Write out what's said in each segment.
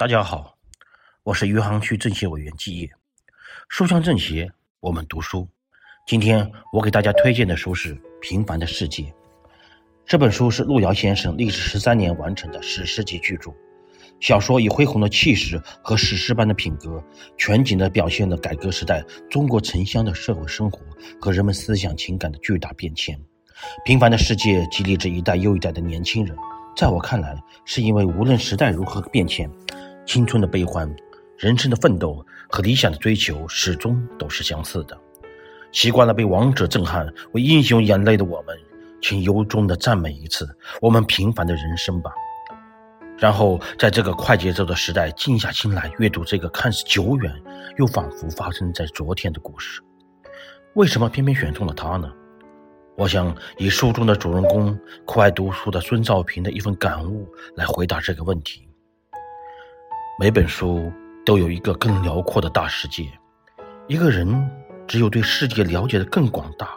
大家好，我是余杭区政协委员季业。书香政协，我们读书。今天我给大家推荐的书是《平凡的世界》。这本书是路遥先生历时十三年完成的史诗级巨著。小说以恢宏的气势和史诗般的品格，全景地表现了改革时代中国城乡的社会生活和人们思想情感的巨大变迁。《平凡的世界》激励着一代又一代的年轻人。在我看来，是因为无论时代如何变迁，青春的悲欢、人生的奋斗和理想的追求，始终都是相似的。习惯了被王者震撼、为英雄眼泪的我们，请由衷的赞美一次我们平凡的人生吧。然后，在这个快节奏的时代，静下心来阅读这个看似久远又仿佛发生在昨天的故事。为什么偏偏选中了他呢？我想以书中的主人公酷爱读书的孙少平的一份感悟来回答这个问题。每本书都有一个更辽阔的大世界，一个人只有对世界了解的更广大。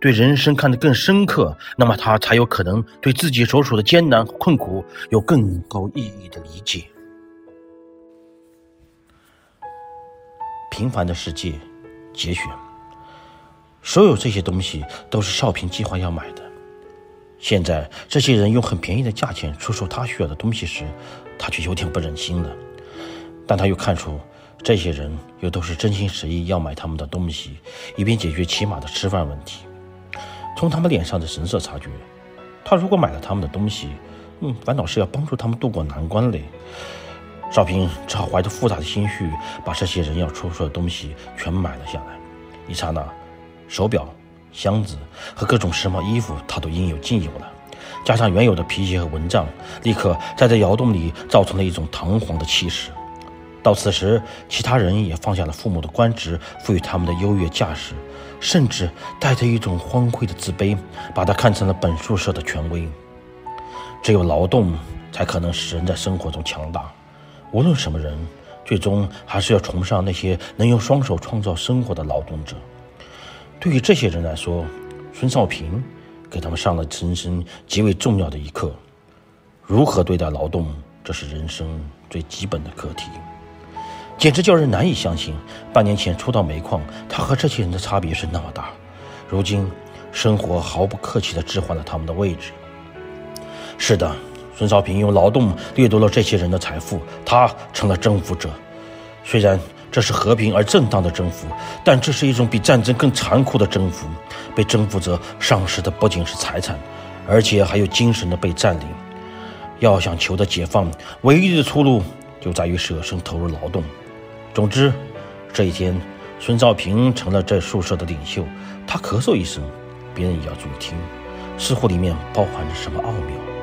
对人生看得更深刻，那么他才有可能对自己所处的艰难困苦有更高意义的理解。平凡的世界，节选。所有这些东西都是少平计划要买的。现在这些人用很便宜的价钱出售他需要的东西时，他却有点不忍心了。但他又看出，这些人又都是真心实意要买他们的东西，以便解决起码的吃饭问题。从他们脸上的神色察觉，他如果买了他们的东西，嗯，反倒是要帮助他们渡过难关嘞。少平只好怀着复杂的心绪，把这些人要出售的东西全买了下来。一刹那，手表、箱子和各种时髦衣服，他都应有尽有了。加上原有的皮鞋和蚊帐，立刻在这窑洞里造成了一种堂皇的气势。到此时，其他人也放下了父母的官职赋予他们的优越架势。甚至带着一种荒废的自卑，把它看成了本宿舍的权威。只有劳动，才可能使人在生活中强大。无论什么人，最终还是要崇尚那些能用双手创造生活的劳动者。对于这些人来说，孙少平给他们上了人生极为重要的一课：如何对待劳动，这是人生最基本的课题。简直叫人难以相信，半年前初到煤矿，他和这些人的差别是那么大。如今，生活毫不客气地置换了他们的位置。是的，孙少平用劳动掠夺了这些人的财富，他成了征服者。虽然这是和平而正当的征服，但这是一种比战争更残酷的征服。被征服者丧失的不仅是财产，而且还有精神的被占领。要想求得解放，唯一的出路就在于舍身投入劳动。总之，这一天，孙兆平成了这宿舍的领袖。他咳嗽一声，别人也要注意听，似乎里面包含着什么奥妙。